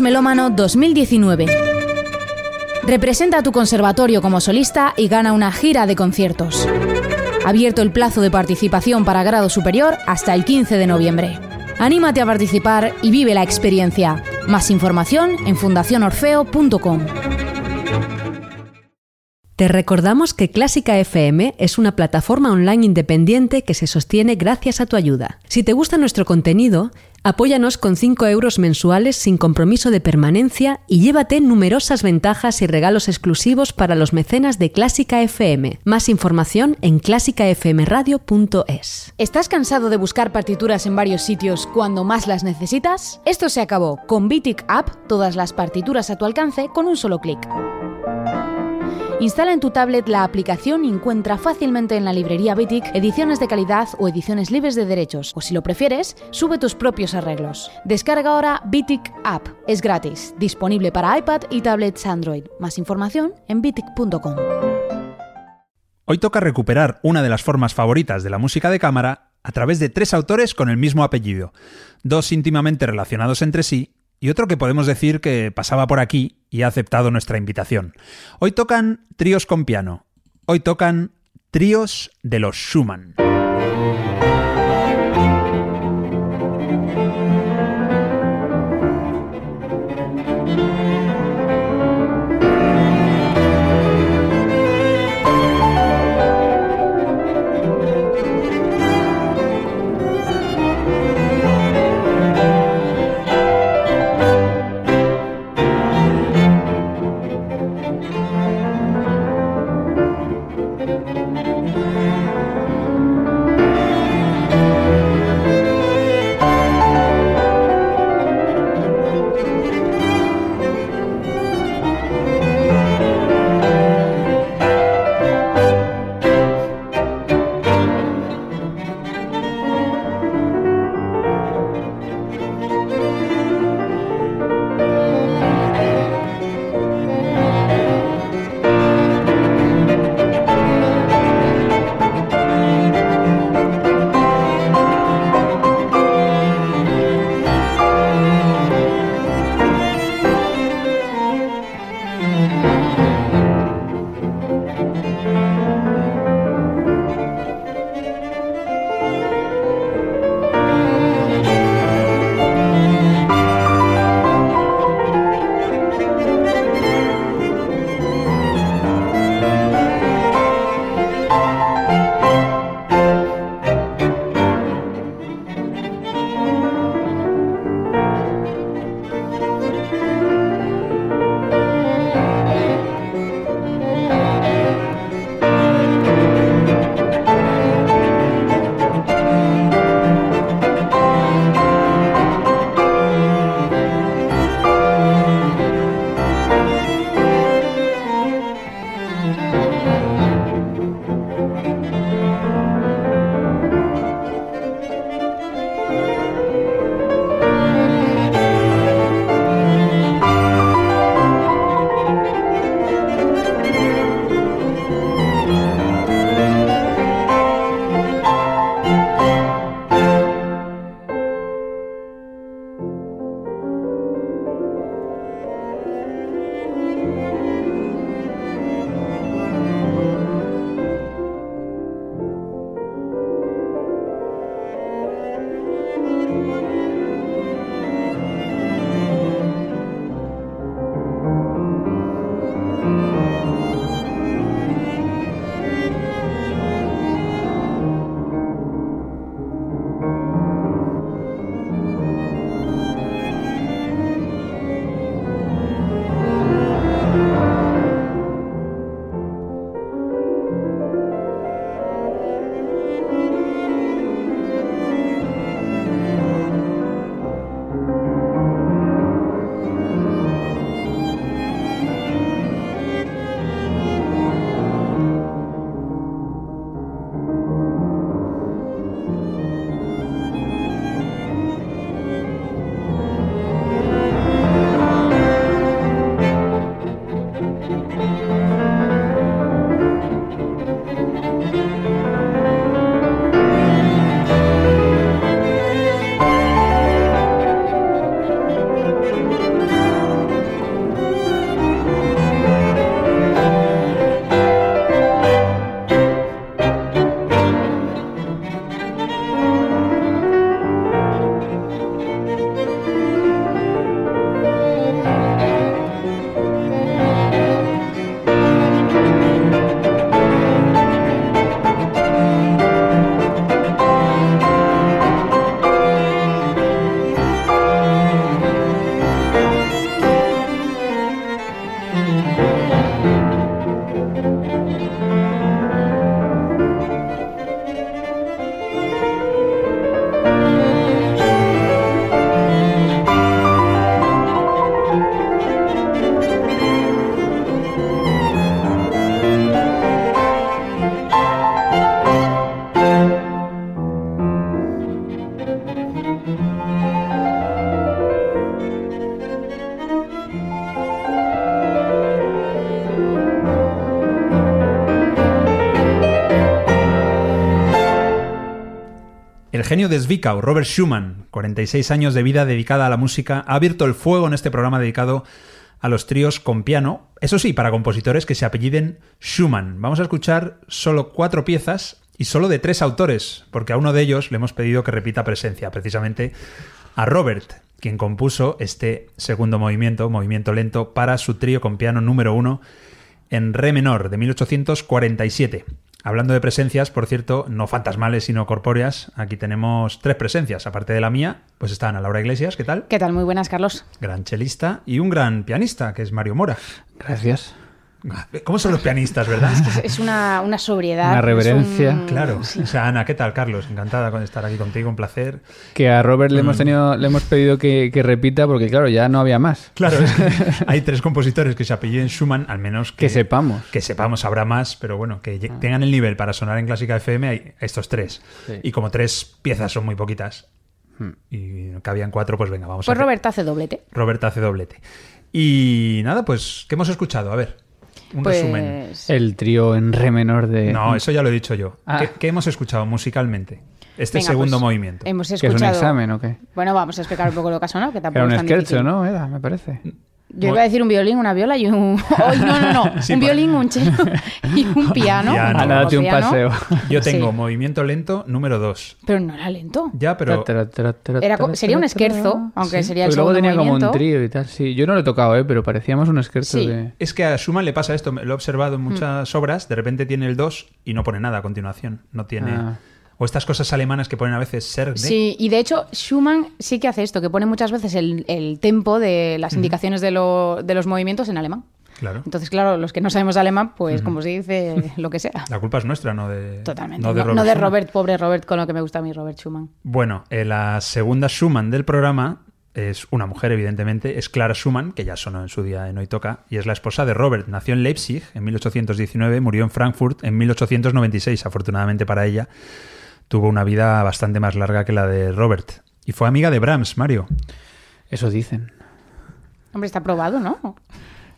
Melómano 2019. Representa a tu conservatorio como solista y gana una gira de conciertos. Abierto el plazo de participación para grado superior hasta el 15 de noviembre. Anímate a participar y vive la experiencia. Más información en fundacionorfeo.com. Te recordamos que Clásica FM es una plataforma online independiente que se sostiene gracias a tu ayuda. Si te gusta nuestro contenido, apóyanos con 5 euros mensuales sin compromiso de permanencia y llévate numerosas ventajas y regalos exclusivos para los mecenas de Clásica FM. Más información en clásicafmradio.es. ¿Estás cansado de buscar partituras en varios sitios cuando más las necesitas? Esto se acabó. Con Bitic App, todas las partituras a tu alcance con un solo clic. Instala en tu tablet la aplicación y encuentra fácilmente en la librería Bitic ediciones de calidad o ediciones libres de derechos, o si lo prefieres, sube tus propios arreglos. Descarga ahora Bitic App. Es gratis, disponible para iPad y tablets Android. Más información en bitic.com. Hoy toca recuperar una de las formas favoritas de la música de cámara a través de tres autores con el mismo apellido, dos íntimamente relacionados entre sí y otro que podemos decir que pasaba por aquí y ha aceptado nuestra invitación. Hoy tocan tríos con piano. Hoy tocan tríos de los Schumann. Genio de Zwickau, Robert Schumann, 46 años de vida dedicada a la música, ha abierto el fuego en este programa dedicado a los tríos con piano, eso sí, para compositores que se apelliden Schumann. Vamos a escuchar solo cuatro piezas y solo de tres autores, porque a uno de ellos le hemos pedido que repita presencia, precisamente a Robert, quien compuso este segundo movimiento, movimiento lento, para su trío con piano número uno en re menor de 1847. Hablando de presencias, por cierto, no fantasmales sino corpóreas, aquí tenemos tres presencias. Aparte de la mía, pues está Ana Laura Iglesias, ¿qué tal? ¿Qué tal? Muy buenas, Carlos. Gran chelista y un gran pianista, que es Mario Mora. Gracias. ¿Cómo son los pianistas, verdad? Es una, una sobriedad. Una reverencia. un- Claro. sí. O sea, Ana, ¿qué tal, Carlos? Encantada con estar aquí contigo, un placer. Que a Robert le Mm. hemos tenido, le hemos pedido que, que repita porque claro, ya no había más. Claro, es que hay tres compositores que se apelliden Schumann, al menos que, Que sepamos. Que sepamos, habrá más, pero bueno, que lle- tengan el nivel para sonar en Clásica FM, hay estos tres. Sí. Y como tres piezas son muy poquitas, y cabían cuatro, pues venga, vamos Pues a hacer- Robert hace doblete. Robert hace doblete. Y nada, pues, ¿qué hemos escuchado? A ver, un resumen. Pues. El trío en re menor de... No, eso ya lo he dicho yo. Ah. ¿Qué, qué hemos escuchado musicalmente? Este venga, segundo pues, movimiento. Hemos ¿Que es un escuchado. examen o qué? Bueno, vamos a explicar un poco lo que ha sonado, que tampoco Era un es tan scherzo, difícil. ¿no? Era, me parece. Yo iba a decir un violín, una viola y un. ¡Ay, no, no, no! Sí, un por- violín, un cello y un piano. Piano. Ana, date un paseo. Yo tengo Sí. movimiento lento número dos. Pero no era lento. Ya, pero Era co- sería un esquerzo, aunque sería el Porque luego tenía como un trío y tal. Sí, yo no lo he tocado, ¿eh? Pero parecíamos un esquerzo Sí. de... es que a Schumann le pasa esto, lo he observado en muchas obras, de repente tiene el 2 y no pone nada a continuación. No tiene... Ah. O estas cosas alemanas que ponen a veces ser de... Sí, y de hecho Schumann sí que hace esto, que pone muchas veces el, el tempo de las indicaciones de, lo- de los movimientos en alemán. Claro. Entonces, claro, los que no sabemos alemán, pues como se dice, lo que sea. La culpa es nuestra, no de... Totalmente. No de Robert. no de. Robert, pobre Robert, con lo que me gusta a mí, Robert Schumann. Bueno, eh, la segunda Schumann del programa es una mujer, evidentemente, es Clara Schumann, que ya sonó en su día en Hoy Toca, y es la esposa de Robert. Nació en Leipzig en 1819, murió en Frankfurt en 1896. Afortunadamente para ella, tuvo una vida bastante más larga que la de Robert. Y fue amiga de Brahms, Mario. Eso dicen. Hombre, está probado, ¿no?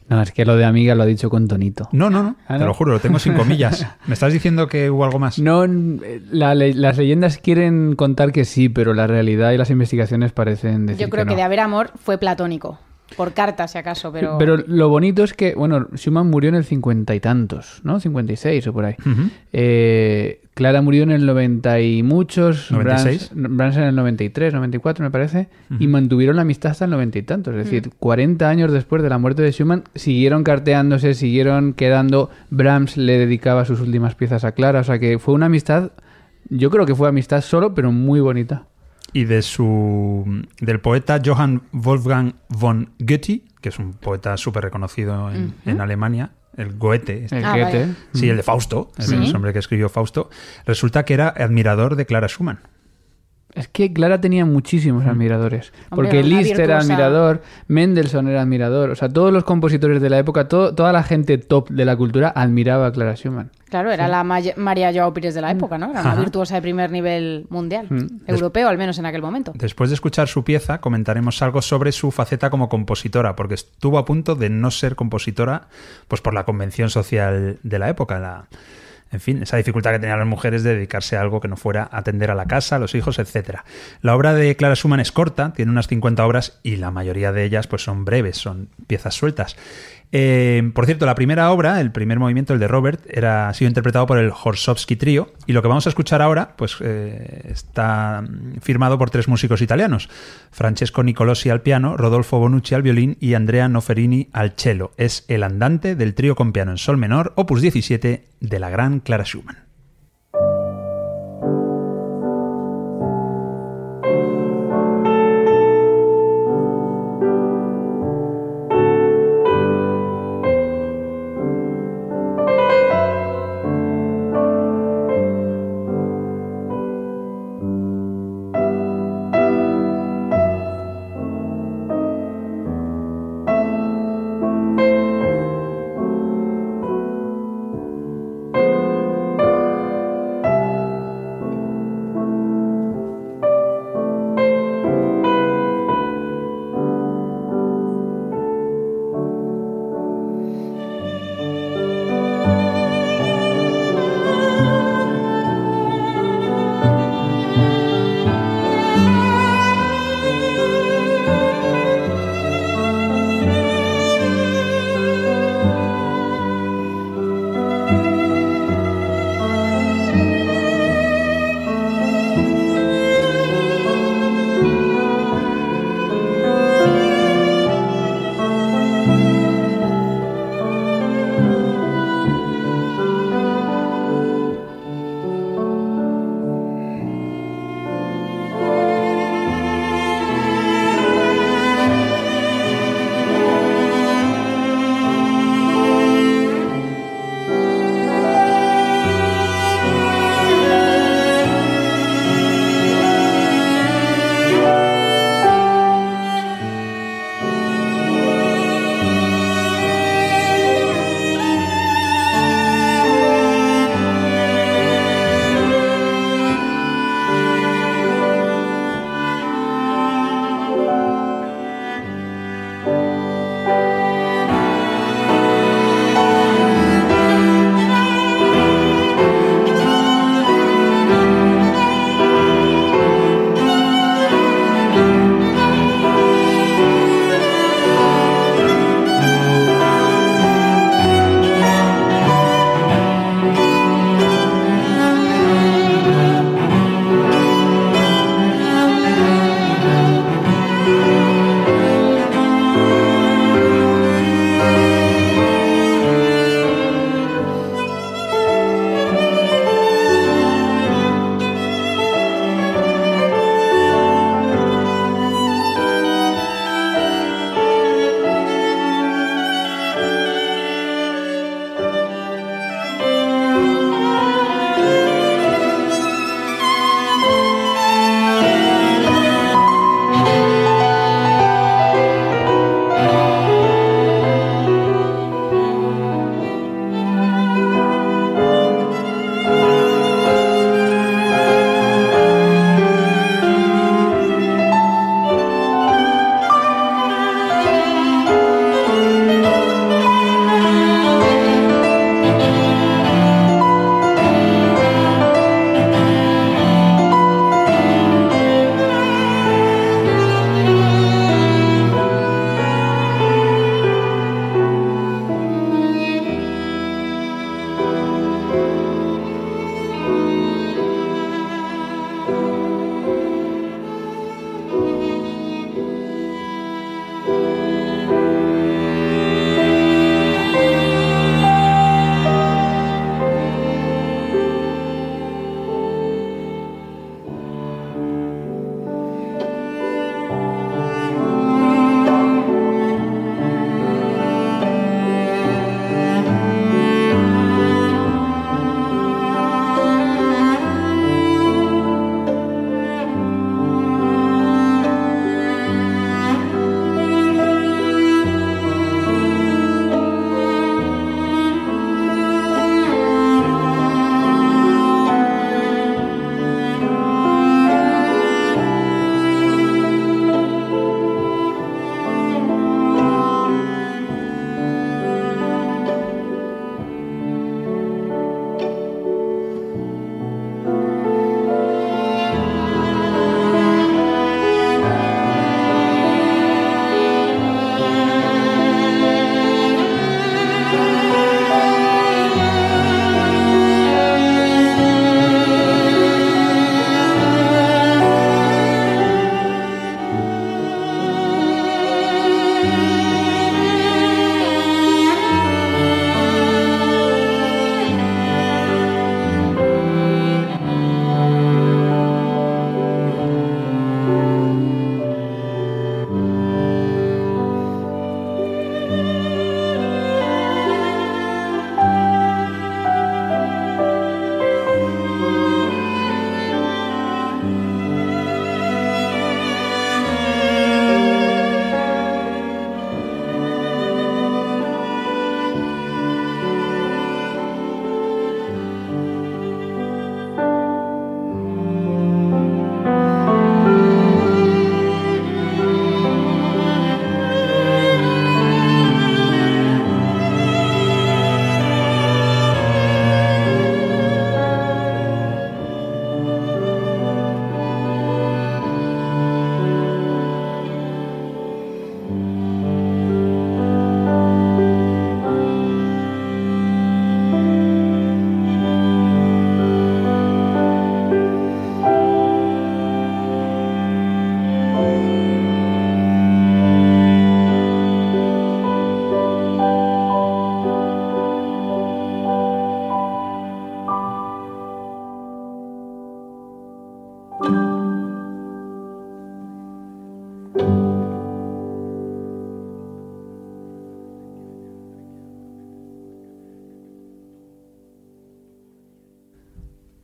No, es que lo de amiga lo ha dicho con tonito. No, no, no, Ah, te lo juro, lo tengo sin comillas. ¿Me estás diciendo que hubo algo más? No, eh, la las leyendas quieren contar que sí, pero la realidad y las investigaciones parecen decir Yo creo que, no. de haber amor fue platónico. Por carta, si acaso, pero... Pero lo bonito es que, bueno, Schumann murió en el cincuenta y tantos, ¿no? 56 o por ahí. Eh, Clara murió en el 90 y muchos, 96. Brahms, Brahms en el 93, 94 me parece, y mantuvieron la amistad hasta el 90 y tantos. Es decir, 40 años después de la muerte de Schumann, siguieron carteándose, siguieron quedando. Brahms le dedicaba sus últimas piezas a Clara, o sea que fue una amistad, yo creo que fue amistad solo, pero muy bonita. Y de su del poeta Johann Wolfgang von Goethe, que es un poeta súper reconocido en, en Alemania, el Goethe, este. El Ah, Goethe. sí, el de Fausto, el Sí. hombre que escribió Fausto, resulta que era admirador de Clara Schumann. Es que Clara tenía muchísimos admiradores. Hombre, porque Liszt era admirador, Mendelssohn era admirador. O sea, todos los compositores de la época, todo- toda la gente top de la cultura admiraba a Clara Schumann. Claro, era la May- María Joao Pires de la época, ¿no? Era una Ajá. virtuosa de primer nivel mundial, Mm. europeo al menos en aquel momento. Después de escuchar su pieza, comentaremos algo sobre su faceta como compositora, porque estuvo a punto de no ser compositora, pues por la convención social de la época, la, en fin, esa dificultad que tenían las mujeres de dedicarse a algo que no fuera atender a la casa, a los hijos, etcétera. La obra de Clara Schumann es corta, tiene unas 50 obras y la mayoría de ellas pues son breves, son piezas sueltas. Eh, por cierto, la primera obra, el primer movimiento, el de Robert, era, ha sido interpretado por el Horsowski Trío y lo que vamos a escuchar ahora pues eh, está mm, firmado por tres músicos italianos, Francesco Nicolosi al piano, Rodolfo Bonucci al violín y Andrea Noferini al cello. Es el andante del trío con piano en sol menor, opus 17 de la gran Clara Schumann.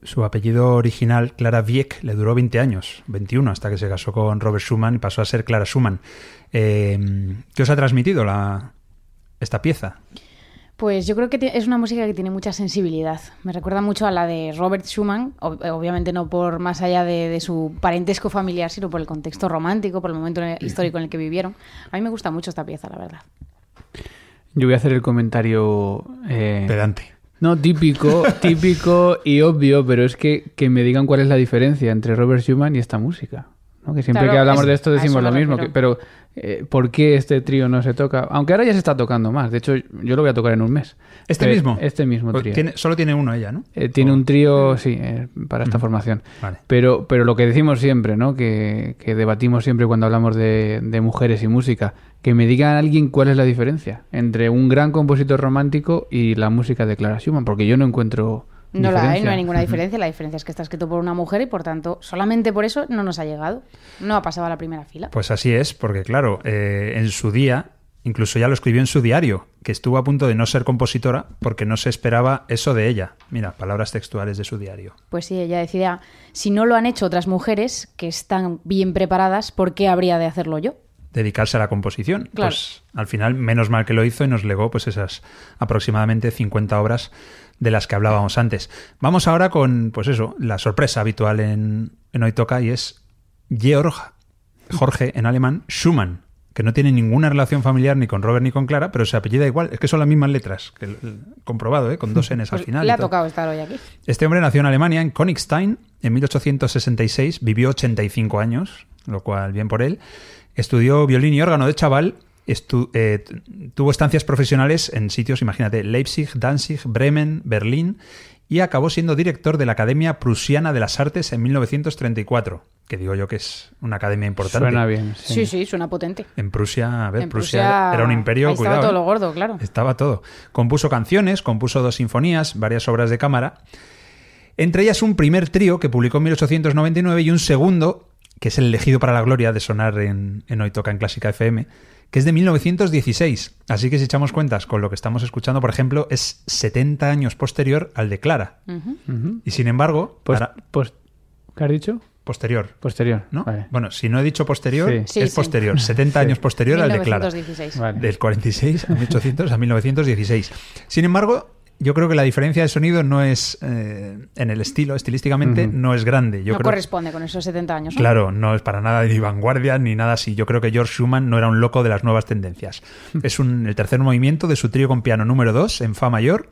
Su apellido original, Clara Wieck, le duró 20 años, 21, hasta que se casó con Robert Schumann y pasó a ser Clara Schumann. Eh, ¿Qué os ha transmitido la, esta pieza? Pues yo creo que es una música que tiene mucha sensibilidad. Me recuerda mucho a la de Robert Schumann, obviamente no por más allá de, su parentesco familiar, sino por el contexto romántico, por el momento histórico en el que vivieron. A mí me gusta mucho esta pieza, la verdad. Yo voy a hacer el comentario... Eh, Pedante. No, típico, típico y obvio, pero es que, que me digan cuál es la diferencia entre Robert Schumann y esta música. Que siempre que hablamos de esto decimos lo mismo, pero eh, ¿por qué este trío no se toca? Aunque ahora ya se está tocando más. De hecho, yo lo voy a tocar en un mes. ¿Este mismo? Este mismo pues trío. solo tiene uno ella, ¿no? Eh, tiene un trío, sí, eh, para esta formación. Pero, pero lo que decimos siempre, ¿no? Que, debatimos siempre cuando hablamos de, de, mujeres y música, que me digan alguien cuál es la diferencia entre un gran compositor romántico y la música de Clara Schumann, porque yo no encuentro no la hay, no hay ninguna diferencia. La diferencia es que está escrito por una mujer y por tanto, solamente por eso no nos ha llegado. No ha pasado a la primera fila. Pues así es, porque claro, eh, en su día, incluso ya lo escribió en su diario, que estuvo a punto de no ser compositora porque no se esperaba eso de ella. Mira, palabras textuales de su diario. Pues sí, ella decía, si no lo han hecho otras mujeres que están bien preparadas, ¿por qué habría de hacerlo yo? Dedicarse a la composición. Pues al final, menos mal que lo hizo y nos legó pues esas aproximadamente 50 obras de las que hablábamos antes. Vamos ahora con, pues eso, la sorpresa habitual en, en Hoy Toca y es Georg, Jorge en alemán, Schumann, que no tiene ninguna relación familiar ni con Robert ni con Clara, pero se apellida igual. Es que son las mismas letras, que comprobado, ¿eh? con dos Ns al pues final. Le ha tocado estar hoy aquí. Este hombre nació en Alemania, en Königstein, en 1866, vivió 85 años, lo cual bien por él. Estudió violín y órgano de chaval eh, tuvo estancias profesionales en sitios, imagínate, Leipzig, Danzig, Bremen, Berlín y acabó siendo director de la Academia Prusiana de las Artes en 1934, que digo yo que es una academia importante. Suena bien. Sí, sí, suena potente. En Prusia, a ver, Prusia, era un imperio, Estaba todo ¿eh? lo gordo, claro. Estaba todo. Compuso canciones, compuso dos sinfonías, varias obras de cámara. Entre ellas un primer trío que publicó en 1899 y un segundo, que es el elegido para la gloria de sonar en, en Hoy Toca en Clásica FM, que es de 1916. Así que si echamos cuentas con lo que estamos escuchando, por ejemplo, es 70 años posterior al de Clara. Y sin embargo... Pues, pues, ¿Qué has dicho? Posterior. Posterior, ¿no? Bueno, si no he dicho posterior, es posterior. 70 años posterior al de Clara. Del 46 a 1800 a 1916. Sin embargo, yo creo que la diferencia de sonido no es eh, en el estilo, estilísticamente, no es grande. Yo no corresponde con esos 70 años. Claro, no es para nada de vanguardia ni nada así. Yo creo que George Schumann no era un loco de las nuevas tendencias. es un, el tercer movimiento de su trío con piano número 2 en Fa mayor.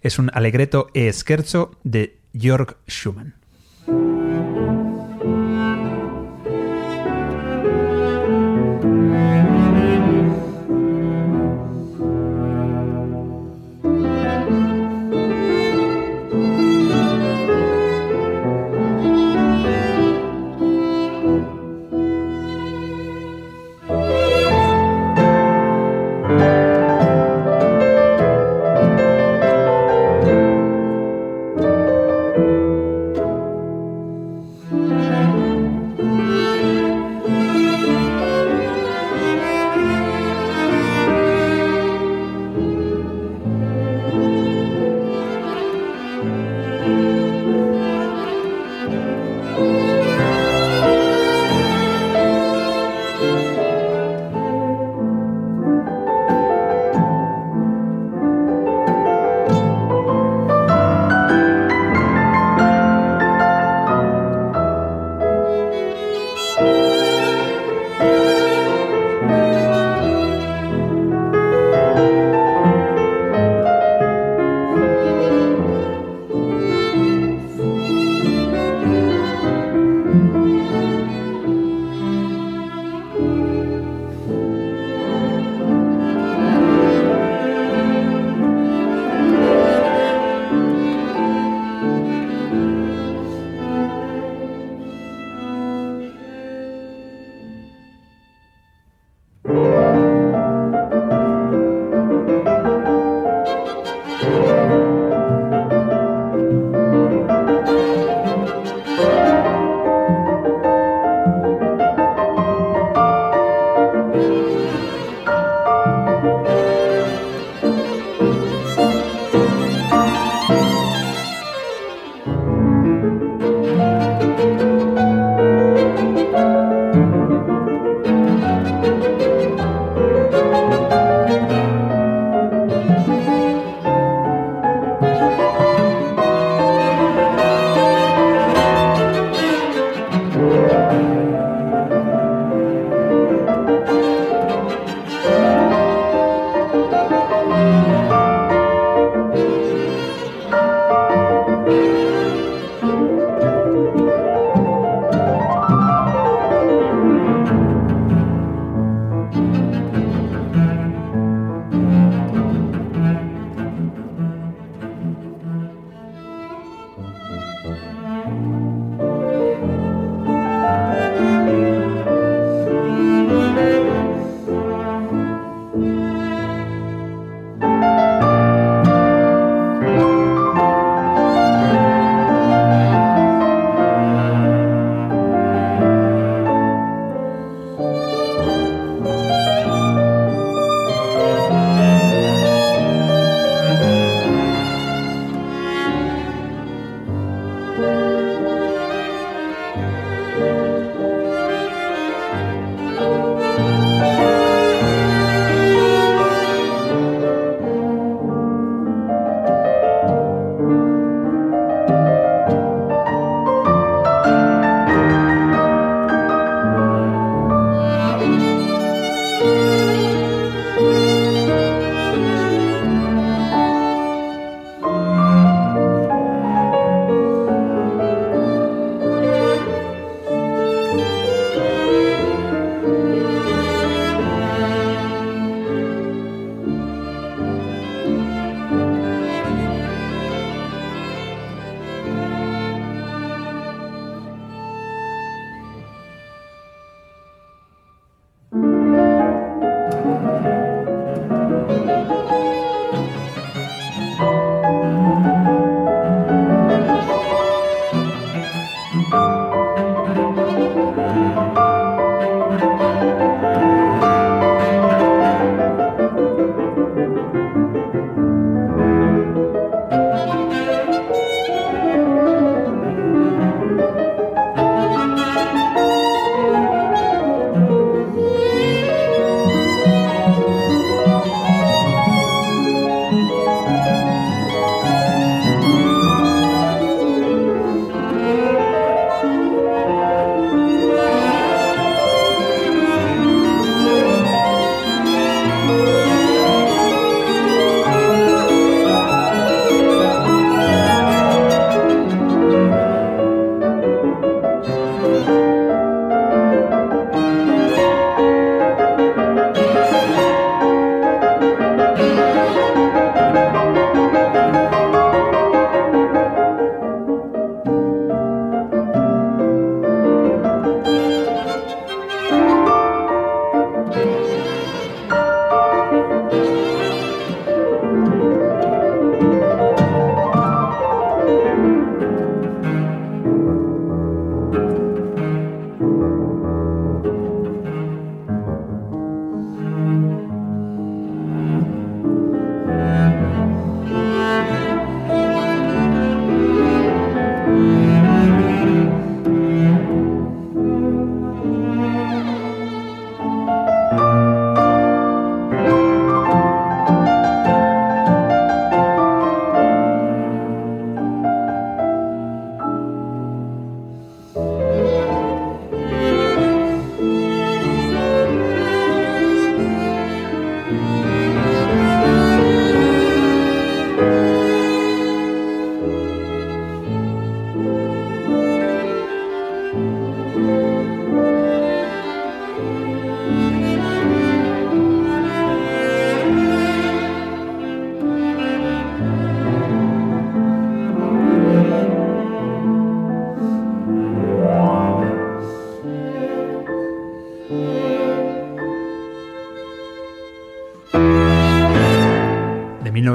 Es un alegreto e scherzo de Georg Schumann.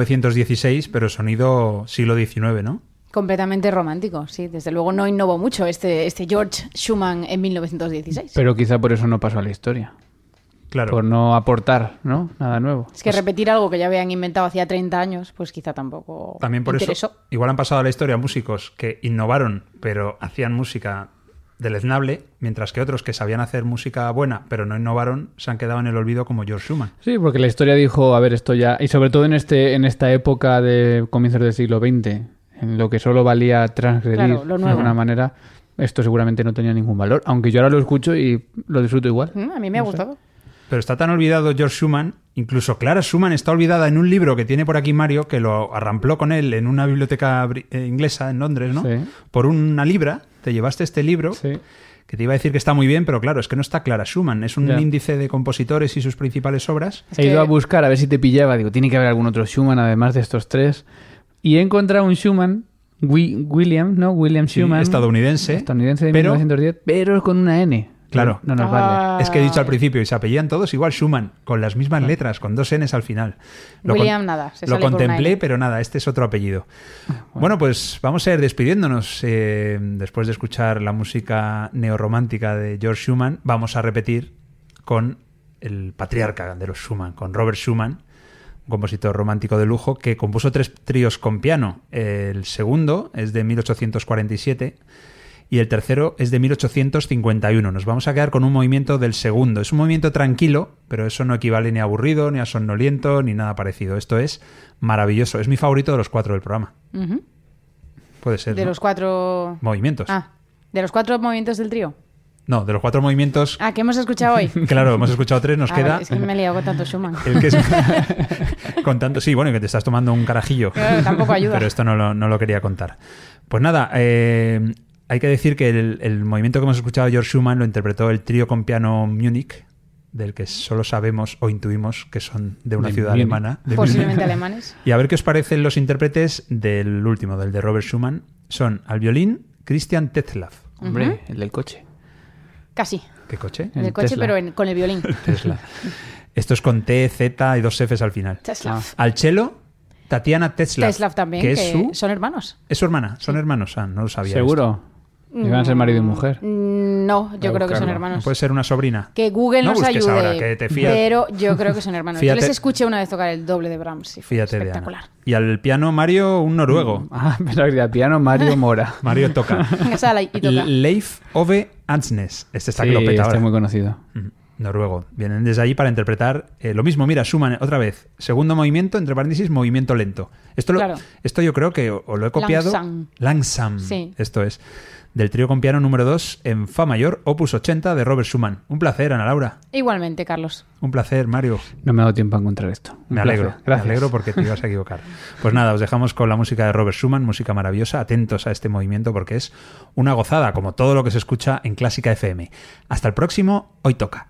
1916, pero sonido siglo XIX, ¿no? Completamente romántico, sí. Desde luego no innovó mucho este, este George Schumann en 1916. Pero quizá por eso no pasó a la historia. Claro. Por no aportar, ¿no? Nada nuevo. es que repetir algo que ya habían inventado hacía 30 años, pues quizá tampoco También por interesó. eso, igual han pasado a la historia músicos que innovaron, pero hacían música deleznable, mientras que otros que sabían hacer música buena, pero no innovaron, se han quedado en el olvido como George Schumann. Sí, porque la historia dijo, a ver, esto ya... Y sobre todo en, este, en esta época de comienzos del siglo XX, en lo que solo valía transgredir Claro, de alguna manera, esto seguramente no tenía ningún valor. Aunque yo ahora lo escucho y lo disfruto igual. Mm, A mí me ha gustado. Pero está tan olvidado George Schumann, incluso Clara Schumann está olvidada en un libro que tiene por aquí Mario, que lo arrampló con él en una biblioteca eh, inglesa en Londres, ¿no? Sí. Por una libra, te llevaste este libro, Sí. que te iba a decir que está muy bien, pero claro, es que no está Clara Schumann, es un índice de compositores y sus principales obras. Es He ido a buscar a ver si te pillaba. Digo, tiene que haber algún otro Schumann además de estos tres. Y he encontrado un Schumann, Wi- William, ¿no? William Sí, Schumann. estadounidense, Estadounidense de pero- 1910, pero con una N. Claro. No nos Ah. vale. Es que he dicho al principio, y se apellían todos igual Schumann, con las mismas letras, con dos Ns al final. Lo William, con- nada, se lo sale contemplé, pero nada, este es otro apellido. Bueno, pues vamos a ir despidiéndonos. eh, después de escuchar la música neorromántica de George Schumann, vamos a repetir con el patriarca de los Schumann, con Robert Schumann, un compositor romántico de lujo que compuso tres tríos con piano. El segundo es de 1847 y el tercero es de 1851. Nos vamos a quedar con un movimiento del segundo. Es un movimiento tranquilo, pero eso no equivale ni a aburrido, ni a somnoliento, ni nada parecido. Esto es maravilloso. Es mi favorito de los cuatro del programa. Puede ser. De ¿no? los cuatro... movimientos. Ah, de los cuatro movimientos del trío. No, de los cuatro movimientos. Ah, que hemos escuchado hoy. Claro, hemos escuchado tres, nos Ah, queda. es que me he liado con tanto Schumann. El que es... con tanto, sí, bueno, que te estás tomando un carajillo. Claro, tampoco ayuda. Pero esto no lo, no lo quería contar. Pues nada, eh, hay que decir que el, el movimiento que hemos escuchado George Schumann lo interpretó el trío con piano Múnich, del que solo sabemos o intuimos que son de una De ciudad alemana. de Posiblemente alemanes. Y a ver qué os parecen los intérpretes del último, del de Robert Schumann. Son al violín Christian Tetzlaff. Hombre, el del coche. Casi. ¿Qué coche? En el, El coche, Tesla. pero en- con el violín. Tesla. Esto es con T, Z y dos Fs al final. Teslav. Al cello, Tatiana Tetzlaff. Teslav también, que que, es su, son hermanos. es su hermana. Son hermanos. Ah, no lo sabía. ¿Seguro? Iban a ser marido y mujer. Mm, No, yo creo que son hermanos. Puede ser una sobrina. Que Google No nos ayude. ahora, que te fías. Pero yo creo que son hermanos. Fíjate- Yo les escuché una vez tocar el doble de Brahms. Y fue Fíjate espectacular. Y al piano Mario, un noruego. Ah, pero el piano Mario Mora. Mario toca. Sala y toca. Leif Ove Ansnes. Este está Sí, que lo peta este ahora. es muy conocido. Mm, Noruego. Vienen desde allí para interpretar eh, lo mismo. Mira, Schumann, otra vez. Segundo movimiento, entre paréntesis, movimiento lento. Esto, lo- Claro. esto yo creo que o, o lo he copiado. Langsam. Langsam. Sí. Esto es. Del trío con piano número 2 en Fa mayor, opus 80 de Robert Schumann. Un placer, Ana Laura. Igualmente, Carlos. Un placer, Mario. No me ha dado tiempo a encontrar esto. Un Me alegro. Gracias. me alegro porque te ibas a equivocar. Pues nada, os dejamos con la música de Robert Schumann, música maravillosa. Atentos a este movimiento porque es una gozada, como todo lo que se escucha en Clásica FM. Hasta el próximo, hoy toca.